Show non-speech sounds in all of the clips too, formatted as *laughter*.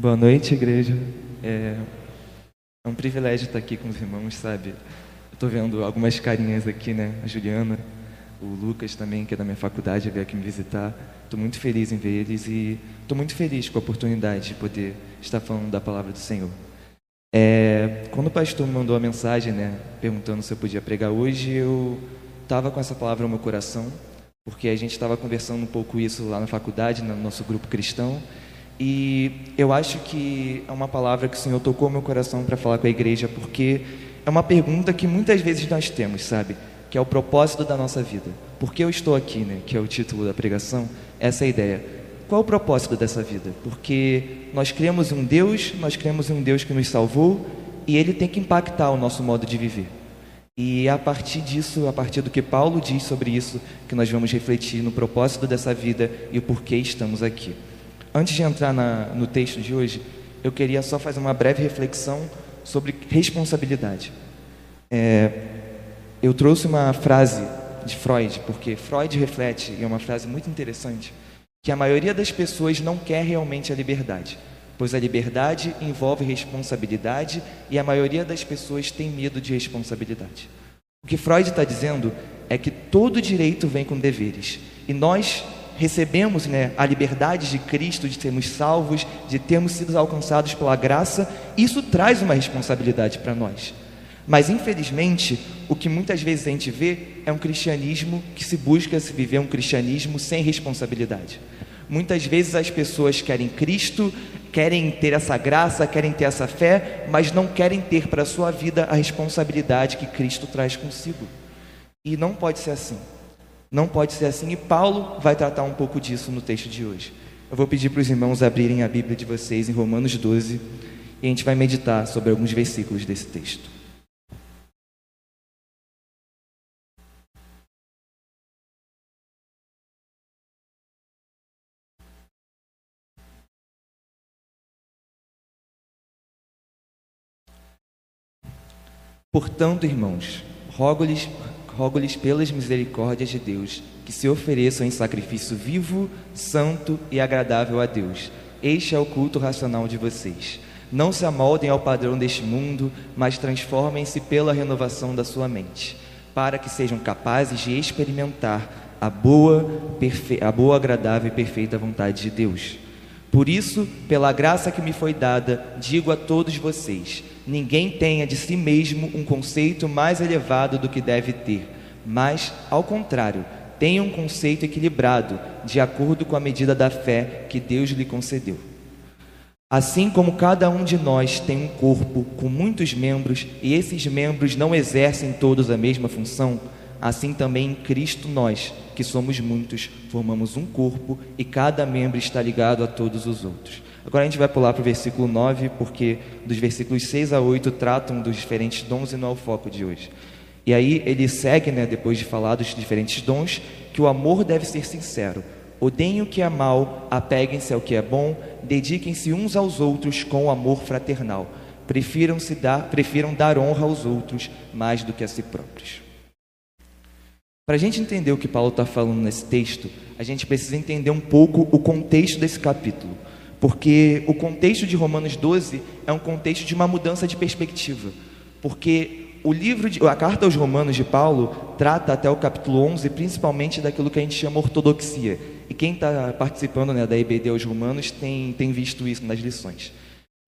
Boa noite, igreja. É, é um privilégio estar aqui com os irmãos, sabe? Tô vendo algumas carinhas aqui, né? A Juliana, o Lucas também, que é da minha faculdade, veio aqui me visitar. Estou muito feliz em ver eles e estou muito feliz com a oportunidade de poder estar falando da palavra do Senhor. É, quando o pastor me mandou a mensagem, né, perguntando se eu podia pregar hoje, eu estava com essa palavra no meu coração, porque a gente estava conversando um pouco isso lá na faculdade, no nosso grupo cristão, e eu acho que é uma palavra que o Senhor tocou meu coração para falar com a igreja, porque é uma pergunta que muitas vezes nós temos, sabe? Que é o propósito da nossa vida. Por que eu estou aqui, né? Que é o título da pregação. Essa é a ideia. Qual é o propósito dessa vida? Porque nós cremos em um Deus, nós cremos em um Deus que nos salvou e ele tem que impactar o nosso modo de viver. E é a partir disso, a partir do que Paulo diz sobre isso, que nós vamos refletir no propósito dessa vida e o porquê estamos aqui. Antes de entrar na, no texto de hoje, eu queria só fazer uma breve reflexão sobre responsabilidade. É, eu trouxe uma frase de Freud, porque Freud reflete, e é uma frase muito interessante, que a maioria das pessoas não quer realmente a liberdade, pois a liberdade envolve responsabilidade e a maioria das pessoas tem medo de responsabilidade. O que Freud está dizendo é que todo direito vem com deveres, e nós recebemos né, a liberdade de Cristo, de sermos salvos, de termos sido alcançados pela graça, isso traz uma responsabilidade para nós. Mas infelizmente, o que muitas vezes a gente vê é um cristianismo que se busca se viver um cristianismo sem responsabilidade. Muitas vezes as pessoas querem Cristo, querem ter essa graça, querem ter essa fé, mas não querem ter para a sua vida a responsabilidade que Cristo traz consigo. E não pode ser assim. Não pode ser assim, e Paulo vai tratar um pouco disso no texto de hoje. Eu vou pedir para os irmãos abrirem a Bíblia de vocês em Romanos 12 e a gente vai meditar sobre alguns versículos desse texto. Portanto, irmãos, rogo-lhes rogo-lhes pelas misericórdias de Deus que se ofereçam em sacrifício vivo, santo e agradável a Deus. Este é o culto racional de vocês. Não se amoldem ao padrão deste mundo, mas transformem-se pela renovação da sua mente, para que sejam capazes de experimentar a boa, a boa, agradável e perfeita vontade de Deus. Por isso, pela graça que me foi dada, digo a todos vocês: ninguém tenha de si mesmo um conceito mais elevado do que deve ter, mas, ao contrário, tenha um conceito equilibrado, de acordo com a medida da fé que Deus lhe concedeu. Assim como cada um de nós tem um corpo com muitos membros e esses membros não exercem todos a mesma função, assim também em Cristo nós, que somos muitos, formamos um corpo e cada membro está ligado a todos os outros. Agora a gente vai pular para o versículo 9, porque dos versículos 6 a 8 tratam dos diferentes dons e não é o foco de hoje. E aí ele segue, né, depois de falar dos diferentes dons, que o amor deve ser sincero. Odeiem o que é mal, apeguem-se ao que é bom, dediquem-se uns aos outros com amor fraternal. Prefiram, se dar, prefiram dar honra aos outros mais do que a si próprios. Para a gente entender o que Paulo está falando nesse texto, a gente precisa entender um pouco o contexto desse capítulo, porque o contexto de Romanos 12 é um contexto de uma mudança de perspectiva, porque o livro, de, a carta aos Romanos de Paulo trata até o capítulo 11 principalmente daquilo que a gente chama ortodoxia, e quem está participando né, da IBD aos Romanos tem, tem visto isso nas lições.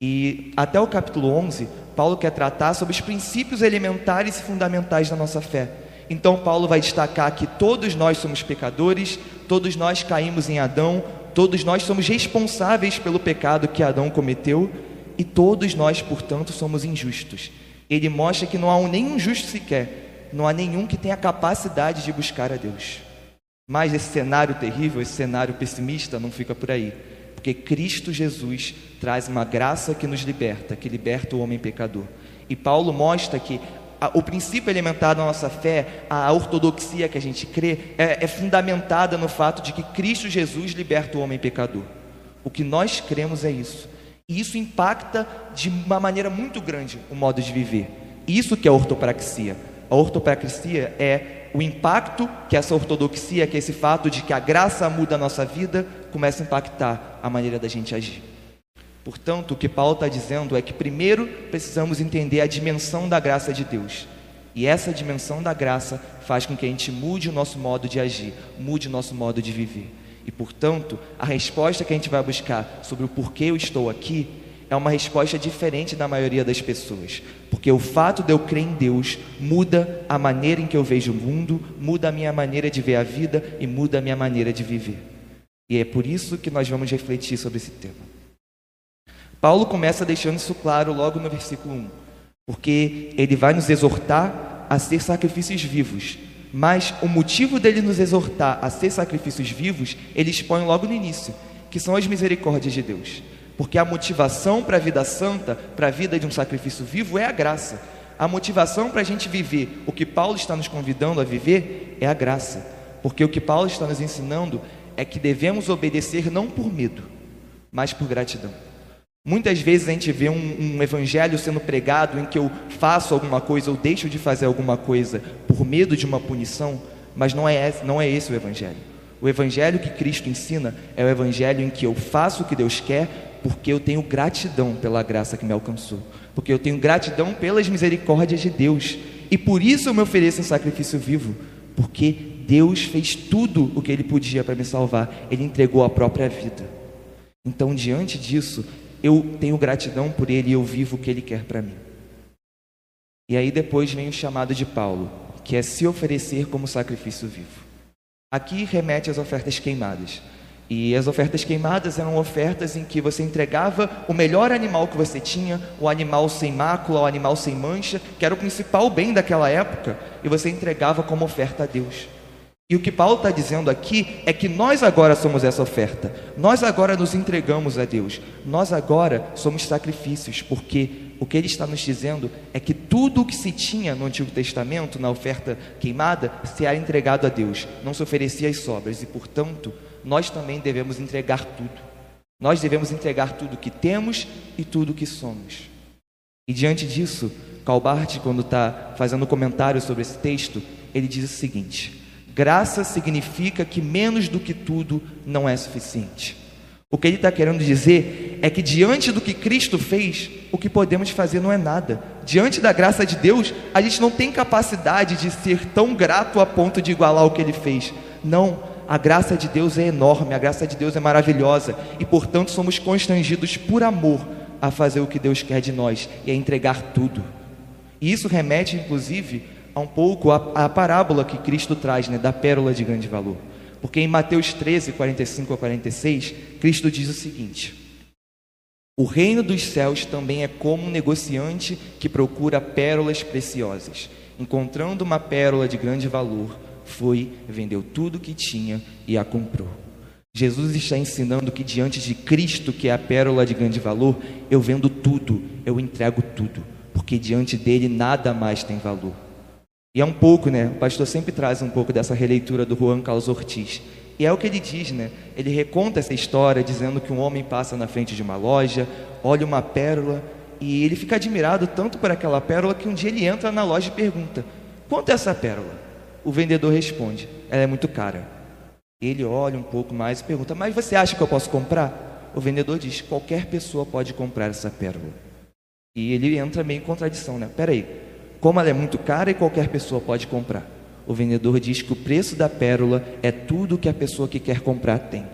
E até o capítulo 11, Paulo quer tratar sobre os princípios elementares e fundamentais da nossa fé. Então, Paulo vai destacar que todos nós somos pecadores, todos nós caímos em Adão, todos nós somos responsáveis pelo pecado que Adão cometeu e todos nós, portanto, somos injustos. Ele mostra que não há nenhum justo sequer, não há nenhum que tenha capacidade de buscar a Deus. Mas esse cenário terrível, esse cenário pessimista não fica por aí, porque Cristo Jesus traz uma graça que nos liberta, que liberta o homem pecador. E Paulo mostra que o princípio elementar da nossa fé, a ortodoxia que a gente crê, é, é fundamentada no fato de que Cristo Jesus liberta o homem pecador. O que nós cremos é isso. E isso impacta de uma maneira muito grande o modo de viver. Isso que é a ortopraxia. A ortopraxia é o impacto que essa ortodoxia, que é esse fato de que a graça muda a nossa vida, começa a impactar a maneira da gente agir. Portanto, o que Paulo está dizendo é que primeiro precisamos entender a dimensão da graça de Deus. E essa dimensão da graça faz com que a gente mude o nosso modo de agir, mude o nosso modo de viver. E, portanto, a resposta que a gente vai buscar sobre o porquê eu estou aqui é uma resposta diferente da maioria das pessoas. Porque o fato de eu crer em Deus muda a maneira em que eu vejo o mundo, muda a minha maneira de ver a vida e muda a minha maneira de viver. E é por isso que nós vamos refletir sobre esse tema. Paulo começa deixando isso claro logo no versículo 1, porque ele vai nos exortar a ser sacrifícios vivos. Mas o motivo dele nos exortar a ser sacrifícios vivos, ele expõe logo no início, que são as misericórdias de Deus. Porque a motivação para a vida santa, para a vida de um sacrifício vivo, é a graça. A motivação para a gente viver o que Paulo está nos convidando a viver é a graça. Porque o que Paulo está nos ensinando é que devemos obedecer não por medo, mas por gratidão. Muitas vezes a gente vê um, um, evangelho sendo pregado em que eu faço alguma coisa ou deixo de fazer alguma coisa por medo de uma punição, mas não é, não é esse o evangelho. O evangelho que Cristo ensina é o evangelho em que eu faço o que Deus quer porque eu tenho gratidão pela graça que me alcançou, porque eu tenho gratidão pelas misericórdias de Deus e por isso eu me ofereço em sacrifício vivo, porque Deus fez tudo o que Ele podia para me salvar, Ele entregou a própria vida. Então, diante disso, eu tenho gratidão por ele e eu vivo o que ele quer para mim. E aí depois vem o chamado de Paulo, que é se oferecer como sacrifício vivo. Aqui remete às ofertas queimadas. E as ofertas queimadas eram ofertas em que você entregava o melhor animal que você tinha, o animal sem mácula, o animal sem mancha, que era o principal bem daquela época, e você entregava como oferta a Deus. E o que Paulo está dizendo aqui é que nós agora somos essa oferta, nós agora nos entregamos a Deus, nós agora somos sacrifícios, porque o que ele está nos dizendo é que tudo o que se tinha no Antigo Testamento, na oferta queimada, se era entregado a Deus, não se oferecia as sobras, e portanto, nós também devemos entregar tudo. Nós devemos entregar tudo que temos e tudo que somos. E diante disso, Calbart, quando está fazendo comentário sobre esse texto, ele diz o seguinte. Graça significa que menos do que tudo não é suficiente. O que ele está querendo dizer é que diante do que Cristo fez, o que podemos fazer não é nada. Diante da graça de Deus, a gente não tem capacidade de ser tão grato a ponto de igualar o que ele fez. Não, a graça de Deus é enorme, a graça de Deus é maravilhosa e, portanto, somos constrangidos por amor a fazer o que Deus quer de nós e a entregar tudo. E isso remete, inclusive, a um pouco a, a parábola que Cristo traz, né, da pérola de grande valor. Porque em Mateus 13, 45 a 46, Cristo diz o seguinte: O reino dos céus também é como um negociante que procura pérolas preciosas. Encontrando uma pérola de grande valor, foi, vendeu tudo que tinha e a comprou. Jesus está ensinando que diante de Cristo, que é a pérola de grande valor, eu vendo tudo, eu entrego tudo, porque diante dele nada mais tem valor. E é um pouco, né? O pastor sempre traz um pouco dessa releitura do Juan Carlos Ortiz. E é o que ele diz, né? Ele reconta essa história dizendo que um homem passa na frente de uma loja, olha uma pérola e ele fica admirado tanto por aquela pérola que um dia ele entra na loja e pergunta: Quanto é essa pérola? O vendedor responde: Ela é muito cara. Ele olha um pouco mais e pergunta: Mas você acha que eu posso comprar? O vendedor diz: Qualquer pessoa pode comprar essa pérola. E ele entra meio em contradição, né? Peraí, como ela é muito cara e qualquer pessoa pode comprar. O vendedor diz que o preço da pérola é tudo que a pessoa que quer comprar tem.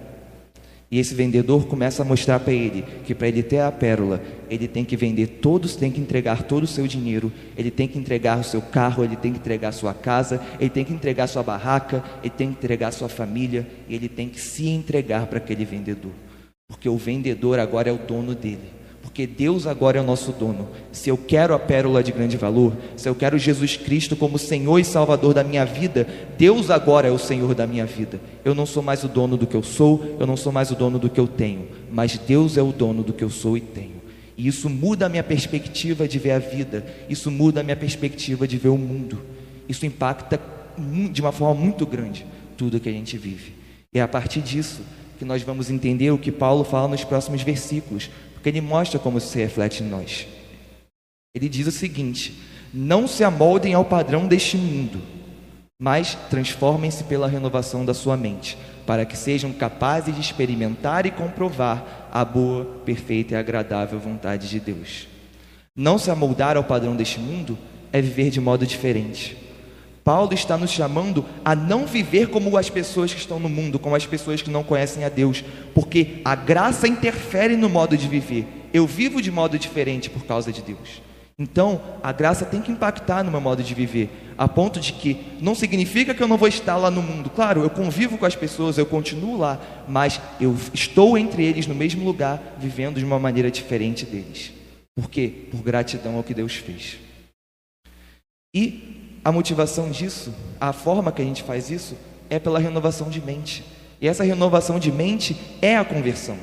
E esse vendedor começa a mostrar para ele que para ele ter a pérola, ele tem que vender todos, tem que entregar todo o seu dinheiro, ele tem que entregar o seu carro, ele tem que entregar sua casa, ele tem que entregar sua barraca, ele tem que entregar sua família, ele tem que se entregar para aquele vendedor. Porque o vendedor agora é o dono dele porque Deus agora é o nosso dono. Se eu quero a pérola de grande valor, se eu quero Jesus Cristo como Senhor e Salvador da minha vida, Deus agora é o Senhor da minha vida. Eu não sou mais o dono do que eu sou, eu não sou mais o dono do que eu tenho, mas Deus é o dono do que eu sou e tenho. E isso muda a minha perspectiva de ver a vida, isso muda a minha perspectiva de ver o mundo. Isso impacta de uma forma muito grande tudo que a gente vive. E é a partir disso que nós vamos entender o que Paulo fala nos próximos versículos, porque ele mostra como isso se reflete em nós. Ele diz o seguinte: não se amoldem ao padrão deste mundo, Mas transformem-se pela renovação da sua mente, para que sejam capazes de experimentar e comprovar a boa, perfeita e agradável vontade de Deus. Não se amoldar ao padrão deste mundo é viver de modo diferente. Paulo está nos chamando a não viver como as pessoas que estão no mundo, como as pessoas que não conhecem a Deus, porque a graça interfere no modo de viver. Eu vivo de modo diferente por causa de Deus. Então, a graça tem que impactar no meu modo de viver, a ponto de que não significa que eu não vou estar lá no mundo. Claro, eu convivo com as pessoas, eu continuo lá, mas eu estou entre eles no mesmo lugar, vivendo de uma maneira diferente deles. Por quê? Por gratidão ao que Deus fez. E a motivação disso, a forma que a gente faz isso, é pela renovação de mente. E essa renovação de mente é a conversão.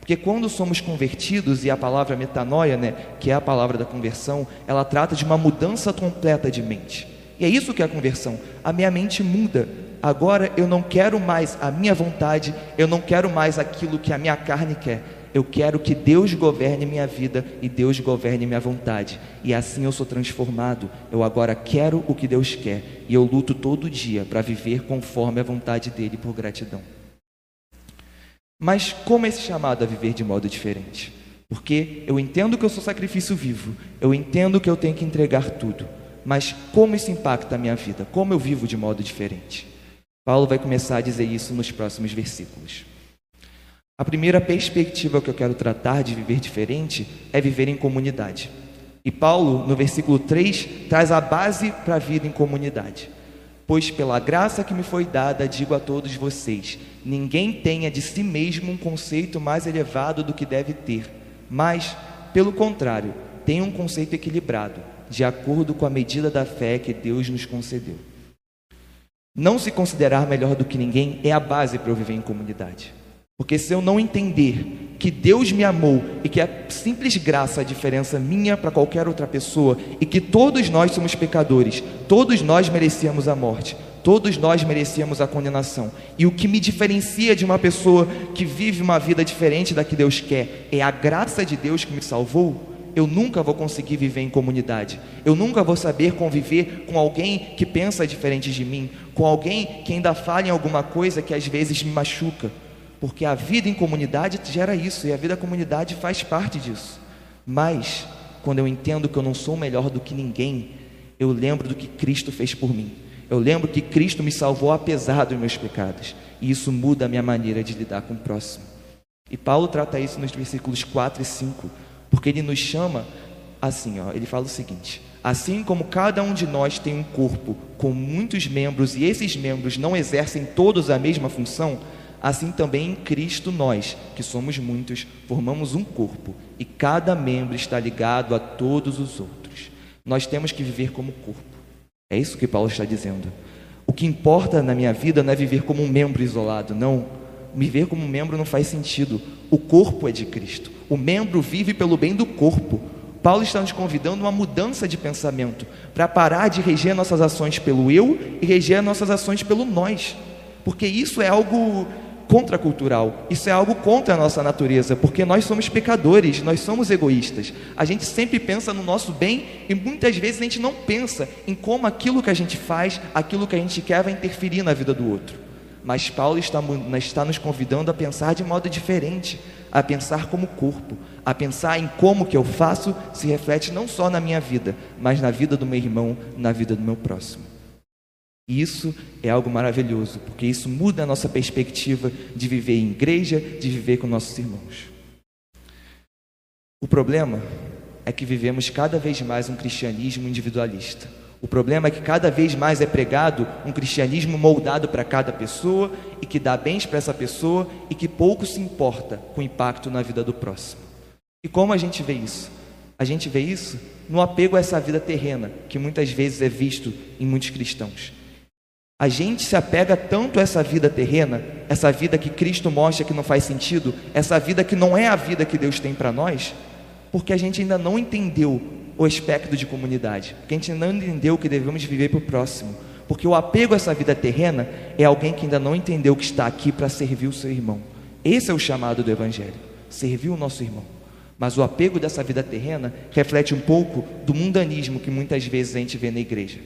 Porque quando somos convertidos, e a palavra metanoia, né, que é a palavra da conversão, ela trata de uma mudança completa de mente. E é isso que é a conversão. A minha mente muda. Agora eu não quero mais a minha vontade, eu não quero mais aquilo que a minha carne quer. Eu quero que Deus governe minha vida e Deus governe minha vontade. E assim eu sou transformado. Eu agora quero o que Deus quer. E eu luto todo dia para viver conforme a vontade dele por gratidão. Mas como é esse chamado a viver de modo diferente? Porque eu entendo que eu sou sacrifício vivo, eu entendo que eu tenho que entregar tudo, mas como isso impacta a minha vida? Como eu vivo de modo diferente? Paulo vai começar a dizer isso nos próximos versículos. A primeira perspectiva que eu quero tratar de viver diferente é viver em comunidade. E Paulo, no versículo 3, traz a base para a vida em comunidade. Pois pela graça que me foi dada, digo a todos vocês: ninguém tenha de si mesmo um conceito mais elevado do que deve ter, mas, pelo contrário, tenha um conceito equilibrado, de acordo com a medida da fé que Deus nos concedeu. Não se considerar melhor do que ninguém é a base para eu viver em comunidade. Porque se eu não entender que Deus me amou e que é simples graça a diferença minha para qualquer outra pessoa e que todos nós somos pecadores, todos nós merecíamos a morte, todos nós merecíamos a condenação. E o que me diferencia de uma pessoa que vive uma vida diferente da que Deus quer é a graça de Deus que me salvou. Eu nunca vou conseguir viver em comunidade. Eu nunca vou saber conviver com alguém que pensa diferente de mim, com alguém que ainda fala em alguma coisa que às vezes me machuca porque a vida em comunidade gera isso e a vida em comunidade faz parte disso. Mas, quando eu entendo que eu não sou melhor do que ninguém, eu lembro do que Cristo fez por mim. Eu lembro que Cristo me salvou apesar dos meus pecados. E isso muda a minha maneira de lidar com o próximo. E Paulo trata isso nos versículos 4 e 5, porque ele nos chama assim, ó, ele fala o seguinte: Assim como cada um de nós tem um corpo com muitos membros e esses membros não exercem todos a mesma função, Assim também em Cristo nós, que somos muitos, formamos um corpo e cada membro está ligado a todos os outros. Nós temos que viver como corpo. É isso que Paulo está dizendo. O que importa na minha vida não é viver como um membro isolado, não. Viver como um membro não faz sentido. O corpo é de Cristo. O membro vive pelo bem do corpo. Paulo está nos convidando a uma mudança de pensamento para parar de reger nossas ações pelo eu e reger nossas ações pelo nós. Porque isso é algo contracultural. Isso é algo contra a nossa natureza, porque nós somos pecadores, nós somos egoístas. A gente sempre pensa no nosso bem e muitas vezes a gente não pensa em como aquilo que a gente faz, aquilo que a gente quer vai interferir na vida do outro. Mas Paulo está, está nos convidando a pensar de modo diferente, a pensar como corpo, a pensar em como que eu faço se reflete não só na minha vida, mas na vida do meu irmão, na vida do meu próximo. E isso é algo maravilhoso, porque isso muda a nossa perspectiva de viver em igreja, de viver com nossos irmãos. O problema é que vivemos cada vez mais um cristianismo individualista. O problema é que cada vez mais é pregado um cristianismo moldado para cada pessoa e que dá bens para essa pessoa e que pouco se importa com o impacto na vida do próximo. E como a gente vê isso? A gente vê isso no apego a essa vida terrena, que muitas vezes é visto em muitos cristãos. A gente se apega tanto a essa vida terrena, essa vida que Cristo mostra que não faz sentido, essa vida que não é a vida que Deus tem para nós, porque a gente ainda não entendeu o aspecto de comunidade, porque a gente não entendeu que devemos viver para o próximo, porque o apego a essa vida terrena é alguém que ainda não entendeu que está aqui para servir o seu irmão. Esse é o chamado do Evangelho, servir o nosso irmão. Mas o apego dessa vida terrena reflete um pouco do mundanismo que muitas vezes a gente vê na igreja.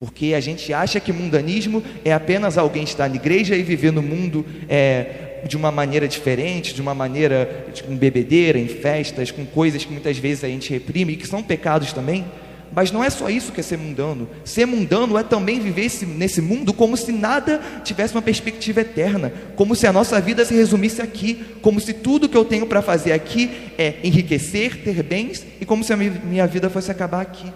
Porque a gente acha que mundanismo é apenas alguém estar na igreja e viver no mundo é, de uma maneira diferente, de uma maneira com bebedeira, em festas, com coisas que muitas vezes a gente reprime e que são pecados também. Mas não é só isso que é ser mundano. Ser mundano é também viver esse, nesse mundo como se nada tivesse uma perspectiva eterna, como se a nossa vida se resumisse aqui, como se tudo que eu tenho para fazer aqui é enriquecer, ter bens e como se a minha vida fosse acabar aqui.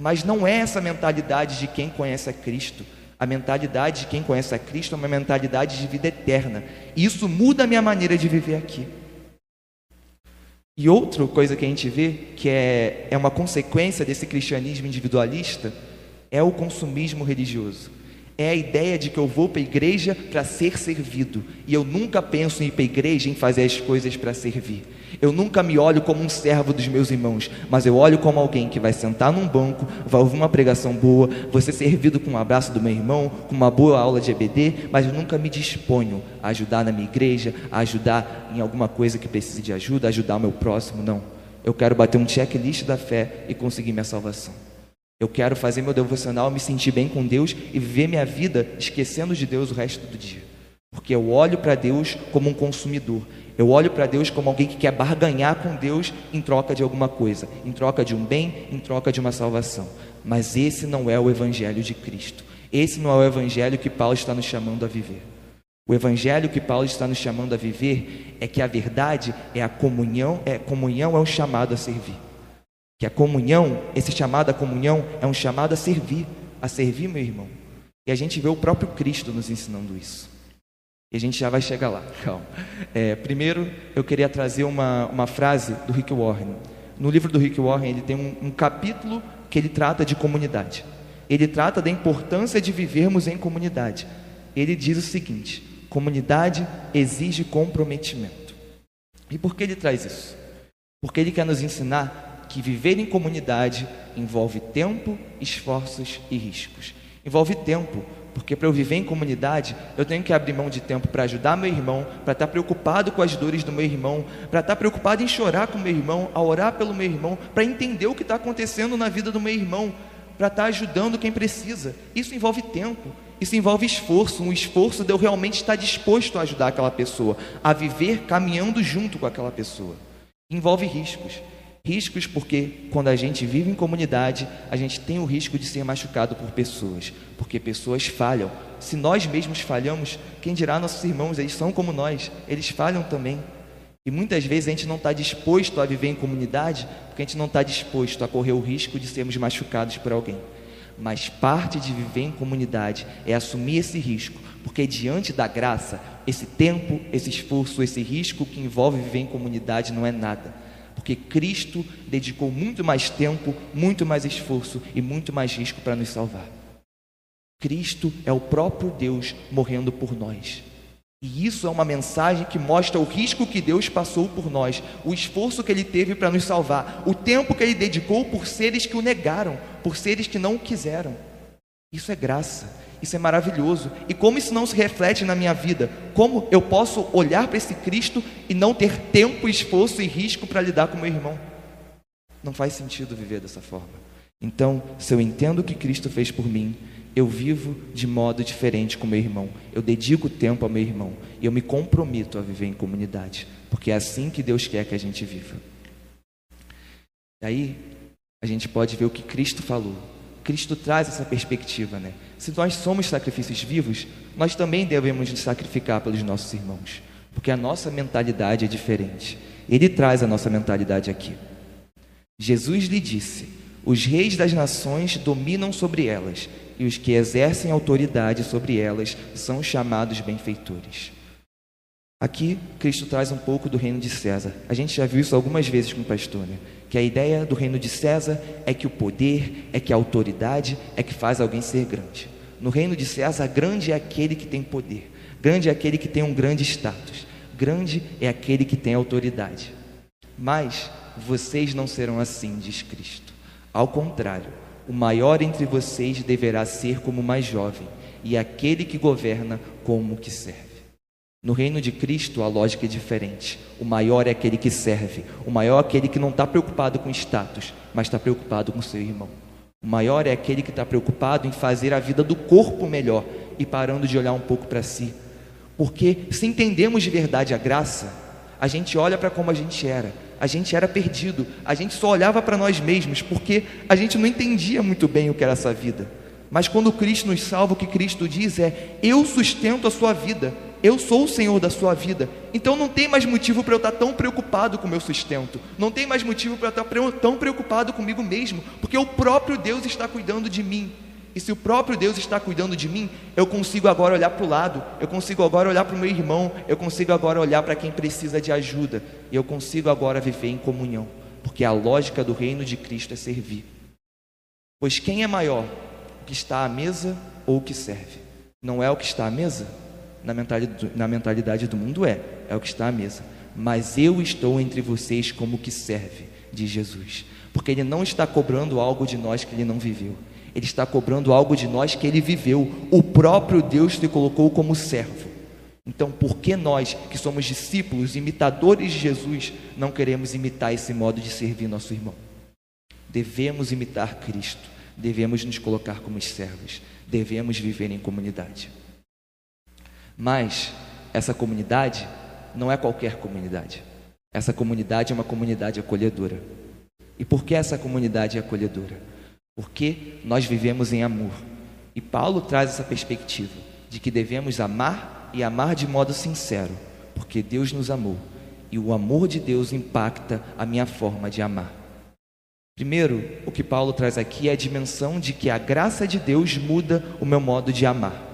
Mas não é essa mentalidade de quem conhece a Cristo. A mentalidade de quem conhece a Cristo é uma mentalidade de vida eterna. E isso muda a minha maneira de viver aqui. E outra coisa que a gente vê, que é, é uma consequência desse cristianismo individualista, é o consumismo religioso é a ideia de que eu vou para a igreja para ser servido. E eu nunca penso em ir para a igreja em fazer as coisas para servir. Eu nunca me olho como um servo dos meus irmãos, mas eu olho como alguém que vai sentar num banco, vai ouvir uma pregação boa, vou ser servido com um abraço do meu irmão, com uma boa aula de EBD, mas eu nunca me disponho a ajudar na minha igreja, a ajudar em alguma coisa que precise de ajuda, a ajudar o meu próximo, não. Eu quero bater um checklist da fé e conseguir minha salvação. Eu quero fazer meu devocional, me sentir bem com Deus e viver minha vida esquecendo de Deus o resto do dia. Porque eu olho para Deus como um consumidor. Eu olho para Deus como alguém que quer barganhar com Deus em troca de alguma coisa, em troca de um bem, em troca de uma salvação. Mas esse não é o evangelho de Cristo. Esse não é o evangelho que Paulo está nos chamando a viver. O evangelho que Paulo está nos chamando a viver é que a verdade é a comunhão, é comunhão é um chamado a servir. Que a comunhão, esse chamado à comunhão, é um chamado a servir, a servir meu irmão. E a gente vê o próprio Cristo nos ensinando isso. E a gente já vai chegar lá, *laughs* calma. É, primeiro, eu queria trazer uma, uma frase do Rick Warren. No livro do Rick Warren, ele tem um, um capítulo que ele trata de comunidade. Ele trata da importância de vivermos em comunidade. Ele diz o seguinte: comunidade exige comprometimento. E por que ele traz isso? Porque ele quer nos ensinar que viver em comunidade envolve tempo, esforços e riscos. Envolve tempo, porque para eu viver em comunidade, eu tenho que abrir mão de tempo para ajudar meu irmão, para estar preocupado com as dores do meu irmão, para estar preocupado em chorar com meu irmão, a orar pelo meu irmão, para entender o que está acontecendo na vida do meu irmão, para estar ajudando quem precisa. Isso envolve tempo, isso envolve esforço, um esforço de eu realmente estar disposto a ajudar aquela pessoa, a viver caminhando junto com aquela pessoa. Envolve riscos. Riscos porque quando a gente vive em comunidade, a gente tem o risco de ser machucado por pessoas, porque pessoas falham. Se nós mesmos falhamos, quem dirá nossos irmãos, eles são como nós, eles falham também. E muitas vezes a gente não está disposto a viver em comunidade, porque a gente não está disposto a correr o risco de sermos machucados por alguém. Mas parte de viver em comunidade é assumir esse risco, porque diante da graça, esse tempo, esse esforço, esse risco que envolve viver em comunidade não é nada porque Cristo dedicou muito mais tempo, muito mais esforço e muito mais risco para nos salvar. Cristo é o próprio Deus morrendo por nós. E isso é uma mensagem que mostra o risco que Deus passou por nós, o esforço que ele teve para nos salvar, o tempo que ele dedicou por seres que o negaram, por seres que não o quiseram. Isso é graça, isso é maravilhoso. E como isso não se reflete na minha vida? Como eu posso olhar para esse Cristo e não ter tempo, esforço e risco para lidar com meu irmão? Não faz sentido viver dessa forma. Então, se eu entendo o que Cristo fez por mim, eu vivo de modo diferente com meu irmão. Eu dedico tempo ao meu irmão e eu me comprometo a viver em comunidade, porque é assim que Deus quer que a gente viva. Daí, a gente pode ver o que Cristo falou Cristo traz essa perspectiva, né? Se nós somos sacrifícios vivos, nós também devemos nos sacrificar pelos nossos irmãos, porque a nossa mentalidade é diferente. Ele traz a nossa mentalidade aqui. Jesus lhe disse: Os reis das nações dominam sobre elas, e os que exercem autoridade sobre elas são chamados benfeitores. Aqui, Cristo traz um pouco do reino de César. A gente já viu isso algumas vezes com o pastor, né? Que a ideia do reino de César é que o poder, é que a autoridade é que faz alguém ser grande. No reino de César, grande é aquele que tem poder, grande é aquele que tem um grande status, grande é aquele que tem autoridade. Mas vocês não serão assim, diz Cristo. Ao contrário, o maior entre vocês deverá ser como o mais jovem, e aquele que governa como o que serve. No reino de Cristo, a lógica é diferente. O maior é aquele que serve. O maior é aquele que não está preocupado com status, mas está preocupado com seu irmão. O maior é aquele que está preocupado em fazer a vida do corpo melhor e parando de olhar um pouco para si. Porque se entendemos de verdade a graça, a gente olha para como a gente era. A gente era perdido, a gente só olhava para nós mesmos, porque a gente não entendia muito bem o que era essa vida. Mas quando Cristo nos salva, o que Cristo diz é: Eu sustento a sua vida, eu sou o Senhor da sua vida. Então não tem mais motivo para eu estar tão preocupado com o meu sustento, não tem mais motivo para eu estar tão preocupado comigo mesmo, porque o próprio Deus está cuidando de mim. E se o próprio Deus está cuidando de mim, eu consigo agora olhar para o lado, eu consigo agora olhar para o meu irmão, eu consigo agora olhar para quem precisa de ajuda, e eu consigo agora viver em comunhão, porque a lógica do reino de Cristo é servir. Pois quem é maior, o que está à mesa ou o que serve? Não é o que está à mesa? Na mentalidade, na mentalidade do mundo é, é o que está à mesa. Mas eu estou entre vocês como que serve, diz Jesus, porque Ele não está cobrando algo de nós que Ele não viveu. Ele está cobrando algo de nós que ele viveu. O próprio Deus te colocou como servo. Então, por que nós, que somos discípulos, imitadores de Jesus, não queremos imitar esse modo de servir nosso irmão? Devemos imitar Cristo, devemos nos colocar como servos, devemos viver em comunidade. Mas essa comunidade não é qualquer comunidade. Essa comunidade é uma comunidade acolhedora. E por que essa comunidade é acolhedora? porque nós vivemos em amor. E Paulo traz essa perspectiva de que devemos amar e amar de modo sincero, porque Deus nos amou e o amor de Deus impacta a minha forma de amar. Primeiro, o que Paulo traz aqui é a dimensão de que a graça de Deus muda o meu modo de amar.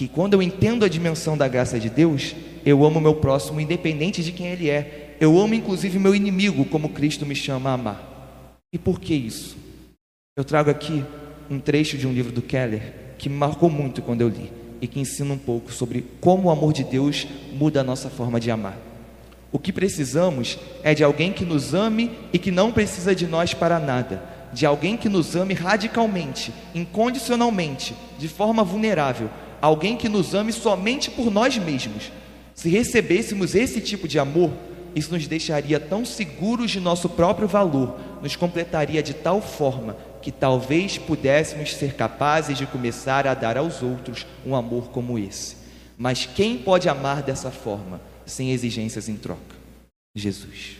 Que quando eu entendo a dimensão da graça de Deus, eu amo meu próximo independente de quem ele é. Eu amo inclusive meu inimigo, como Cristo me chama a amar. E por que isso? Eu trago aqui um trecho de um livro do Keller que me marcou muito quando eu li e que ensina um pouco sobre como o amor de Deus muda a nossa forma de amar. O que precisamos é de alguém que nos ame e que não precisa de nós para nada, de alguém que nos ame radicalmente, incondicionalmente, de forma vulnerável, alguém que nos ame somente por nós mesmos. Se recebêssemos esse tipo de amor, isso nos deixaria tão seguros de nosso próprio valor, nos completaria de tal forma que talvez pudéssemos ser capazes de começar a dar aos outros um amor como esse. Mas quem pode amar dessa forma, sem exigências em troca? Jesus.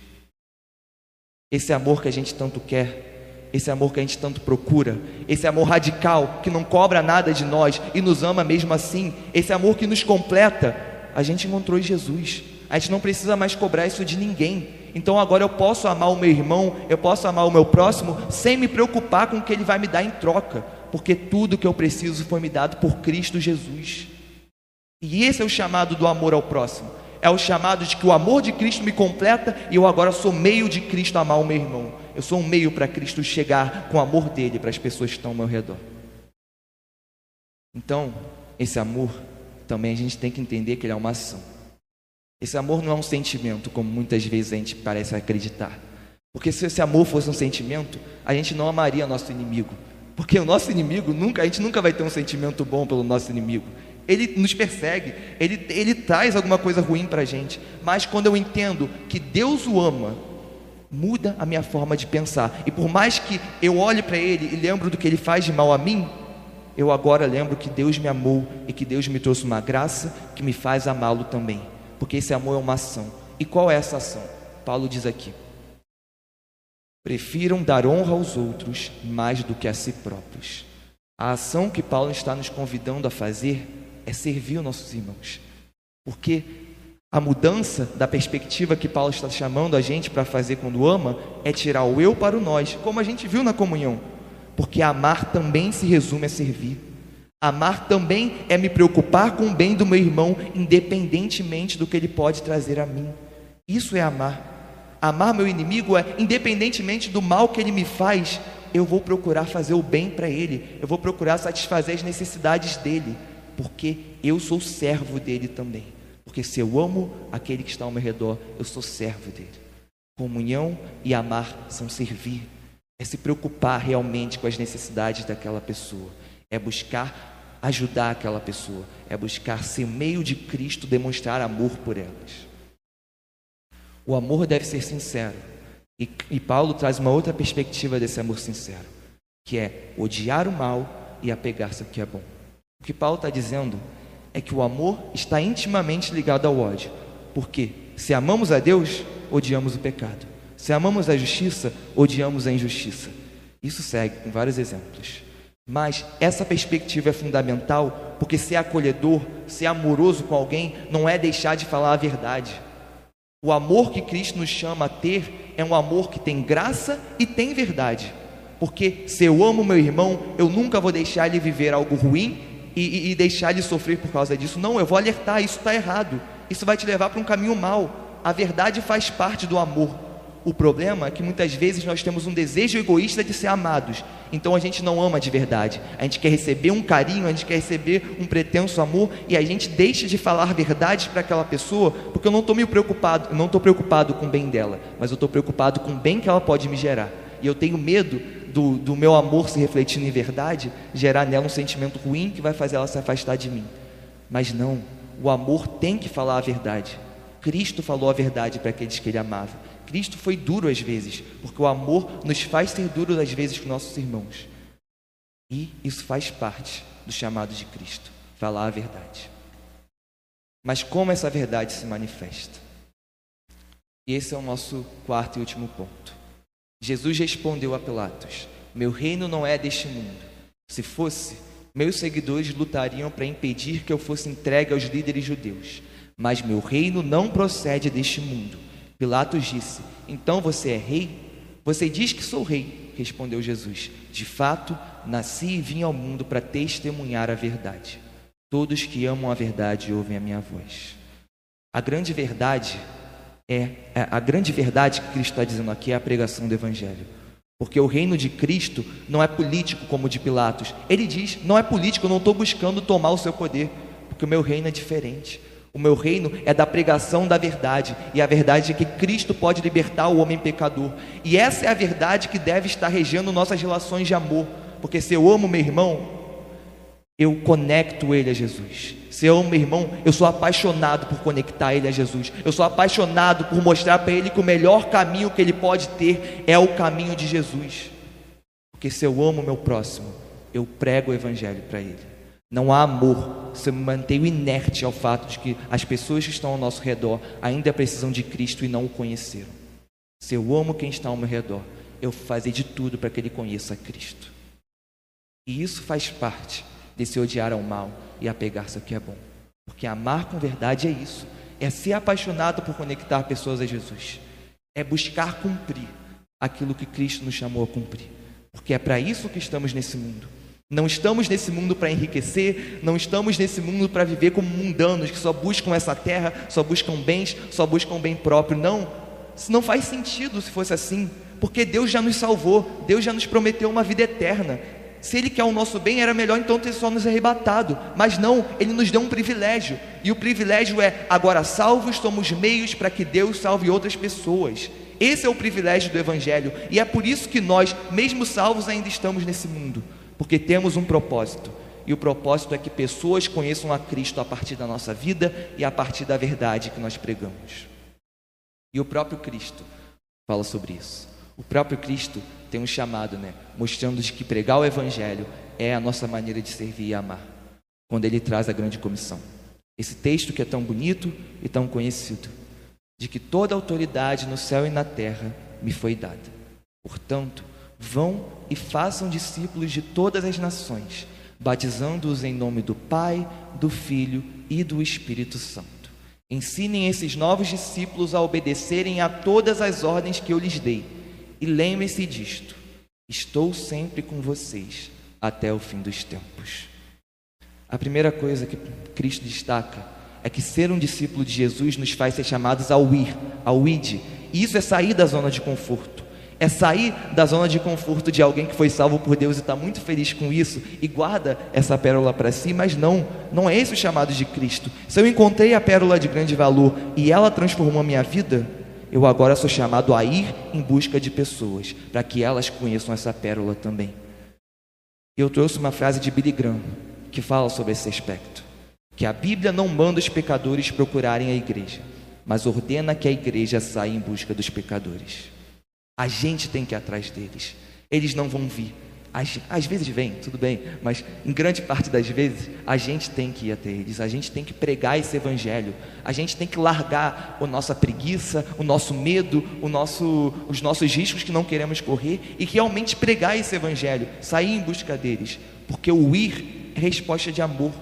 Esse amor que a gente tanto quer, esse amor que a gente tanto procura, esse amor radical que não cobra nada de nós e nos ama mesmo assim, esse amor que nos completa, a gente encontrou Jesus. A gente não precisa mais cobrar isso de ninguém. Então agora eu posso amar o meu irmão, eu posso amar o meu próximo sem me preocupar com o que ele vai me dar em troca, porque tudo que eu preciso foi me dado por Cristo Jesus. E esse é o chamado do amor ao próximo. É o chamado de que o amor de Cristo me completa e eu agora sou meio de Cristo amar o meu irmão. Eu sou um meio para Cristo chegar com o amor dele para as pessoas que estão ao meu redor. Então, esse amor também a gente tem que entender que ele é uma ação. Esse amor não é um sentimento, como muitas vezes a gente parece acreditar. Porque se esse amor fosse um sentimento, a gente não amaria nosso inimigo. Porque o nosso inimigo nunca, a gente nunca vai ter um sentimento bom pelo nosso inimigo. Ele nos persegue, ele, ele traz alguma coisa ruim para a gente. Mas quando eu entendo que Deus o ama, muda a minha forma de pensar. E por mais que eu olhe para ele e lembro do que ele faz de mal a mim, eu agora lembro que Deus me amou e que Deus me trouxe uma graça que me faz amá-lo também porque esse amor é uma ação. E qual é essa ação? Paulo diz aqui: prefiram dar honra aos outros mais do que a si próprios. A ação que Paulo está nos convidando a fazer é servir os nossos irmãos, porque a mudança da perspectiva que Paulo está chamando a gente para fazer quando ama é tirar o eu para o nós, como a gente viu na comunhão, porque amar também se resume a servir. Amar também é me preocupar com o bem do meu irmão, independentemente do que ele pode trazer a mim. Isso é amar. Amar meu inimigo é, independentemente do mal que ele me faz, eu vou procurar fazer o bem para ele, eu vou procurar satisfazer as necessidades dele, porque eu sou servo dele também. Porque se eu amo aquele que está ao meu redor, eu sou servo dele. Comunhão e amar são servir, é se preocupar realmente com as necessidades daquela pessoa, é buscar ajudar aquela pessoa, é buscar ser meio de Cristo, demonstrar amor por elas. O amor deve ser sincero. E, e, Paulo traz uma outra perspectiva desse amor sincero, que é odiar o mal e apegar-se ao que é bom. O que Paulo está dizendo é que o amor está intimamente ligado ao ódio, porque se amamos a Deus, odiamos o pecado. Se amamos a justiça, odiamos a injustiça. Isso segue com vários exemplos. Mas essa perspectiva é fundamental porque ser acolhedor, ser amoroso com alguém, não é deixar de falar a verdade. O amor que Cristo nos chama a ter é um amor que tem graça e tem verdade. Porque se eu amo meu irmão, eu nunca vou deixar ele viver algo ruim e, e, deixar ele sofrer por causa disso. Não, eu vou alertar, isso está errado. Isso vai te levar para um caminho mau. A verdade faz parte do amor. O problema é que muitas vezes nós temos um desejo egoísta de ser amados. Então a gente não ama de verdade. A gente quer receber um carinho, a gente quer receber um pretenso amor e a gente deixa de falar verdades para aquela pessoa, porque eu não estou me preocupado, não estou preocupado com o bem dela, mas eu estou preocupado com o bem que ela pode me gerar. E eu tenho medo do, do meu amor se refletindo em verdade, gerar nela um sentimento ruim que vai fazer ela se afastar de mim. Mas não, o amor tem que falar a verdade. Cristo falou a verdade para aqueles que ele amava. Cristo foi duro às vezes, porque o amor nos faz ser duros às vezes com nossos irmãos. E isso faz parte do chamado de Cristo, falar a verdade. Mas como essa verdade se manifesta? E esse é o nosso quarto e último ponto. Jesus respondeu a Pilatos: Meu reino não é deste mundo. Se fosse, meus seguidores lutariam para impedir que eu fosse entregue aos líderes judeus. Mas meu reino não procede deste mundo. Pilatos disse: Então você é rei? Você diz que sou rei, respondeu Jesus. De fato, nasci e vim ao mundo para testemunhar a verdade. Todos que amam a verdade ouvem a minha voz. A grande verdade é, é a grande verdade que Cristo está dizendo aqui é a pregação do Evangelho. Porque o reino de Cristo não é político como o de Pilatos. Ele diz: não é político, eu não estou buscando tomar o seu poder, porque o meu reino é diferente. O meu reino é da pregação da verdade, e a verdade é que Cristo pode libertar o homem pecador. E essa é a verdade que deve estar regendo nossas relações de amor, porque se eu amo meu irmão, eu conecto ele a Jesus. Se eu amo meu irmão, eu sou apaixonado por conectar ele a Jesus. Eu sou apaixonado por mostrar para ele que o melhor caminho que ele pode ter é o caminho de Jesus. Porque se eu amo meu próximo, eu prego o evangelho para ele. Não há amor se eu me mantenho inerte ao fato de que as pessoas que estão ao nosso redor ainda precisam de Cristo e não o conheceram. Se eu amo quem está ao meu redor, eu vou fazer de tudo para que ele conheça Cristo. E isso faz parte desse odiar ao mal e apegar-se ao que é bom. Porque amar com verdade é isso. É ser apaixonado por conectar pessoas a Jesus. É buscar cumprir aquilo que Cristo nos chamou a cumprir. Porque é para isso que estamos nesse mundo não estamos nesse mundo para enriquecer, não estamos nesse mundo para viver como mundanos que só buscam essa terra, só buscam bens, só buscam bem próprio. Não, isso não faz sentido se fosse assim, porque Deus já nos salvou, Deus já nos prometeu uma vida eterna. Se Ele quer o nosso bem, era melhor então ter só nos arrebatado, mas não, Ele nos deu um privilégio, e o privilégio é: agora salvos somos meios para que Deus salve outras pessoas. Esse é o privilégio do Evangelho, e é por isso que nós, mesmo salvos, ainda estamos nesse mundo porque temos um propósito. E o propósito é que pessoas conheçam a Cristo a partir da nossa vida e a partir da verdade que nós pregamos. E o próprio Cristo fala sobre isso. O próprio Cristo tem um chamado, né, mostrando que pregar o evangelho é a nossa maneira de servir e amar. Quando ele traz a grande comissão. Esse texto que é tão bonito e tão conhecido, de que toda autoridade no céu e na terra me foi dada. Portanto, Vão e façam discípulos de todas as nações, batizando-os em nome do Pai, do Filho e do Espírito Santo. Ensinem esses novos discípulos a obedecerem a todas as ordens que eu lhes dei. E lembrem-se disto: estou sempre com vocês até o fim dos tempos. A primeira coisa que Cristo destaca é que ser um discípulo de Jesus nos faz ser chamados ao ir, ao id. E isso é sair da zona de conforto é sair da zona de conforto de alguém que foi salvo por Deus e está muito feliz com isso e guarda essa pérola para si, mas não, não é esse o chamado de Cristo. Se eu encontrei a pérola de grande valor e ela transformou a minha vida, eu agora sou chamado a ir em busca de pessoas para que elas conheçam essa pérola também. Eu trouxe uma frase de Billy Graham que fala sobre esse aspecto, que a Bíblia não manda os pecadores procurarem a igreja, mas ordena que a igreja saia em busca dos pecadores. A gente tem que ir atrás deles. Eles não vão vir. Às, às, vezes vem, tudo bem, mas em grande parte das vezes a gente tem que ir até eles, a gente tem que pregar esse evangelho, a gente tem que largar a nossa preguiça, o nosso medo, o nosso, os nossos riscos que não queremos correr e realmente pregar esse evangelho, sair em busca deles, porque o ir é resposta de amor.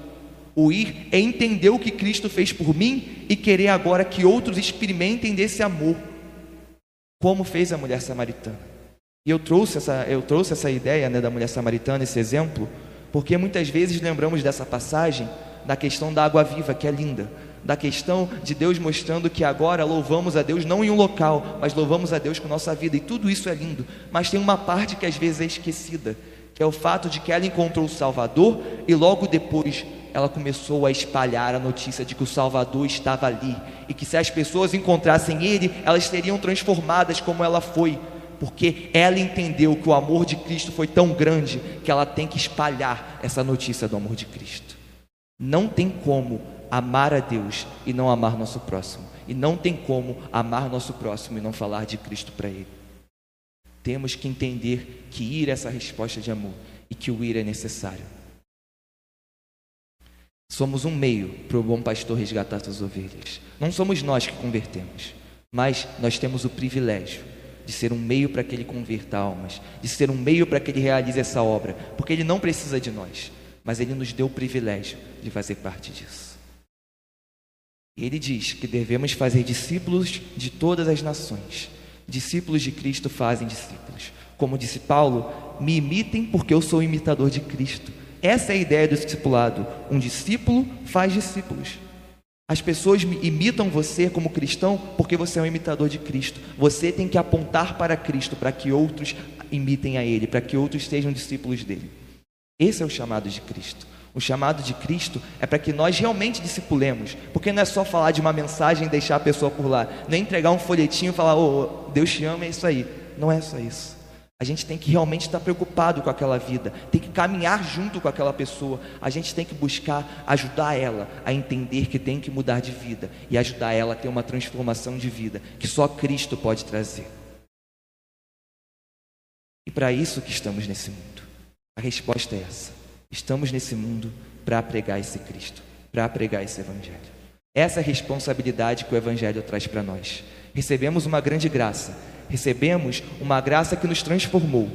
O ir é entender o que Cristo fez por mim e querer agora que outros experimentem desse amor, como fez a mulher samaritana. E eu trouxe essa, eu trouxe essa ideia né, da mulher samaritana, esse exemplo, porque muitas vezes lembramos dessa passagem da questão da água viva, que é linda, da questão de Deus mostrando que agora louvamos a Deus não em um local, mas louvamos a Deus com nossa vida, e tudo isso é lindo, mas tem uma parte que às vezes é esquecida, que é o fato de que ela encontrou o Salvador e logo depois ela começou a espalhar a notícia de que o Salvador estava ali e que se as pessoas encontrassem ele, elas seriam transformadas como ela foi porque ela entendeu que o amor de Cristo foi tão grande que ela tem que espalhar essa notícia do amor de Cristo. Não tem como amar a Deus e não amar nosso próximo, e não tem como amar nosso próximo e não falar de Cristo para ele. Temos que entender que ir é essa resposta de amor e que o ir é necessário. Somos um meio para o bom pastor resgatar suas ovelhas. Não somos nós que convertemos, mas nós temos o privilégio de ser um meio para que ele converta almas, de ser um meio para que ele realize essa obra, porque ele não precisa de nós, mas ele nos deu o privilégio de fazer parte disso. Ele diz que devemos fazer discípulos de todas as nações. Discípulos de Cristo fazem discípulos. Como disse Paulo, me imitem porque eu sou imitador de Cristo. Essa é a ideia do discipulado. Um discípulo faz discípulos. As pessoas imitam você como cristão porque você é um imitador de Cristo. Você tem que apontar para Cristo para que outros imitem a Ele, para que outros sejam discípulos dele. Esse é o chamado de Cristo. O chamado de Cristo é para que nós realmente discipulemos, porque não é só falar de uma mensagem e deixar a pessoa por lá, nem entregar um folhetinho e falar, oh, Deus te ama, é isso aí. Não é só isso. A gente tem que realmente estar preocupado com aquela vida, tem que caminhar junto com aquela pessoa. A gente tem que buscar ajudar ela a entender que tem que mudar de vida e ajudar ela a ter uma transformação de vida que só Cristo pode trazer. E para isso que estamos nesse mundo. A resposta é essa. Estamos nesse mundo para pregar esse Cristo, para pregar esse Evangelho. Essa é a responsabilidade que o Evangelho traz para nós. Recebemos uma grande graça recebemos uma graça que nos transformou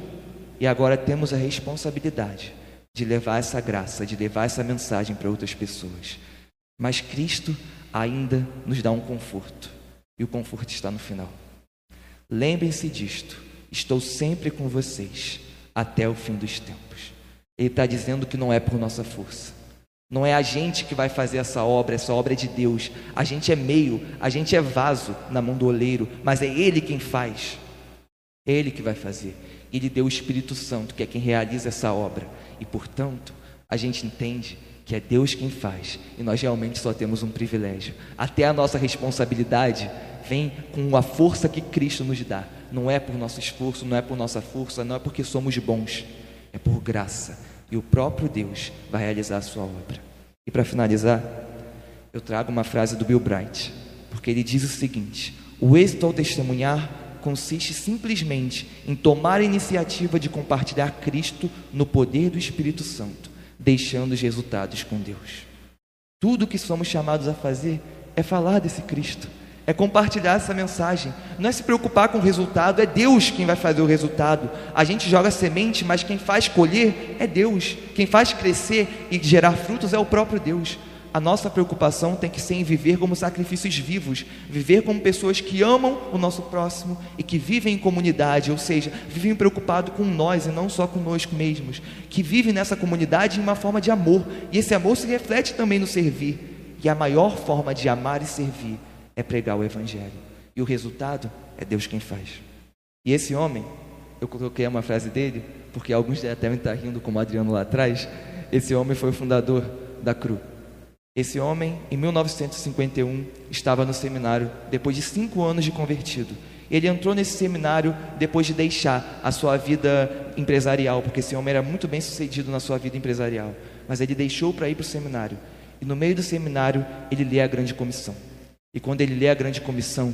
e agora temos a responsabilidade de levar essa graça, de levar essa mensagem para outras pessoas. Mas Cristo ainda nos dá um conforto e o conforto está no final. Lembrem-se disto: estou sempre com vocês até o fim dos tempos. Ele está dizendo que não é por nossa força, não é a gente que vai fazer essa obra, essa obra é de Deus. A gente é meio, a gente é vaso na mão do oleiro, mas é Ele quem faz. É Ele que vai fazer. Ele deu o Espírito Santo, que é quem realiza essa obra. E portanto, a gente entende que é Deus quem faz e nós realmente só temos um privilégio. Até a nossa responsabilidade vem com a força que Cristo nos dá. Não é por nosso esforço, não é por nossa força, não é porque somos bons, é por graça e o próprio Deus vai realizar a sua obra. E para finalizar, eu trago uma frase do Bill Bright, porque ele diz o seguinte: o êxito ao testemunhar consiste simplesmente em tomar a iniciativa de compartilhar Cristo no poder do Espírito Santo, deixando os resultados com Deus. Tudo o que somos chamados a fazer é falar desse Cristo é compartilhar essa mensagem. Não é se preocupar com o resultado, é Deus quem vai fazer o resultado. A gente joga semente, mas quem faz colher é Deus. Quem faz crescer e gerar frutos é o próprio Deus. A nossa preocupação tem que ser em viver como sacrifícios vivos, viver como pessoas que amam o nosso próximo e que vivem em comunidade, ou seja, vivem preocupado com nós e não só conosco mesmos, que vivem nessa comunidade em uma forma de amor, e esse amor se reflete também no servir. E a maior forma de amar e servir é pregar o Evangelho. E o resultado é Deus quem faz. E esse homem, eu coloquei uma frase dele, porque alguns devem estar rindo, como o Adriano lá atrás. Esse homem foi o fundador da CRU. Esse homem, em 1951, estava no seminário, depois de cinco anos de convertido. Ele entrou nesse seminário depois de deixar a sua vida empresarial, porque esse homem era muito bem sucedido na sua vida empresarial. Mas ele deixou para ir para o seminário. E no meio do seminário, ele lê a grande comissão. E quando ele lê a grande comissão,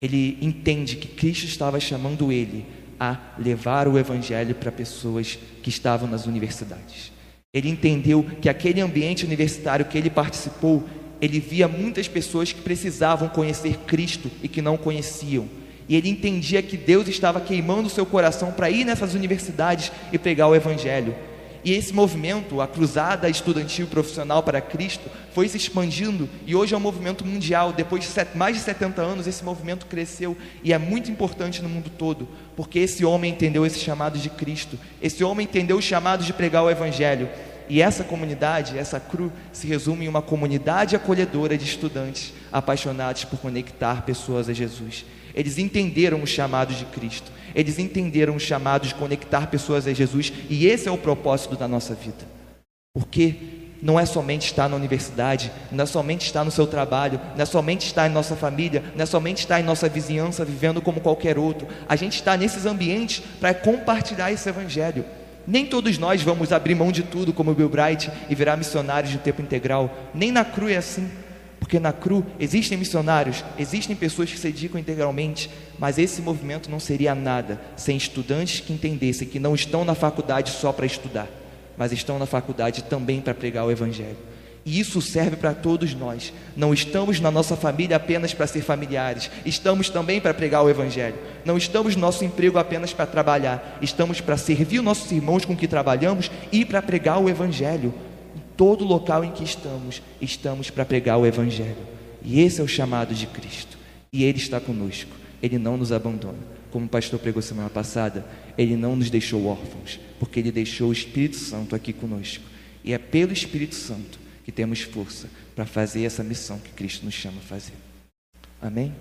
ele entende que Cristo estava chamando ele a levar o evangelho para pessoas que estavam nas universidades. Ele entendeu que aquele ambiente universitário que ele participou, ele via muitas pessoas que precisavam conhecer Cristo e que não conheciam. E ele entendia que Deus estava queimando o seu coração para ir nessas universidades e pregar o evangelho. E esse movimento, a Cruzada Estudantil Profissional para Cristo, foi se expandindo e hoje é um movimento mundial. Depois de mais de 70 anos, esse movimento cresceu e é muito importante no mundo todo, porque esse homem entendeu esse chamado de Cristo, esse homem entendeu o chamado de pregar o Evangelho. E essa comunidade, essa CRU, se resume em uma comunidade acolhedora de estudantes apaixonados por conectar pessoas a Jesus. Eles entenderam o chamado de Cristo, eles entenderam o chamado de conectar pessoas a Jesus, e esse é o propósito da nossa vida. Porque não é somente estar na universidade, não é somente estar no seu trabalho, não é somente estar em nossa família, não é somente estar em nossa vizinhança vivendo como qualquer outro. A gente está nesses ambientes para compartilhar esse evangelho. Nem todos nós vamos abrir mão de tudo como Bill Bright e virar missionários de tempo integral. Nem na CRU é assim. Porque na CRU existem missionários, existem pessoas que se dedicam integralmente, mas esse movimento não seria nada sem estudantes que entendessem que não estão na faculdade só para estudar, mas estão na faculdade também para pregar o Evangelho. E isso serve para todos nós. Não estamos na nossa família apenas para ser familiares, estamos também para pregar o Evangelho. Não estamos no nosso emprego apenas para trabalhar, estamos para servir nossos irmãos com que trabalhamos e para pregar o Evangelho todo local em que estamos, estamos para pregar o Evangelho. E esse é o chamado de Cristo. E Ele está conosco. Ele não nos abandona. Como o pastor pregou semana passada, Ele não nos deixou órfãos, porque Ele deixou o Espírito Santo aqui conosco. E é pelo Espírito Santo que temos força para fazer essa missão que Cristo nos chama a fazer. Amém?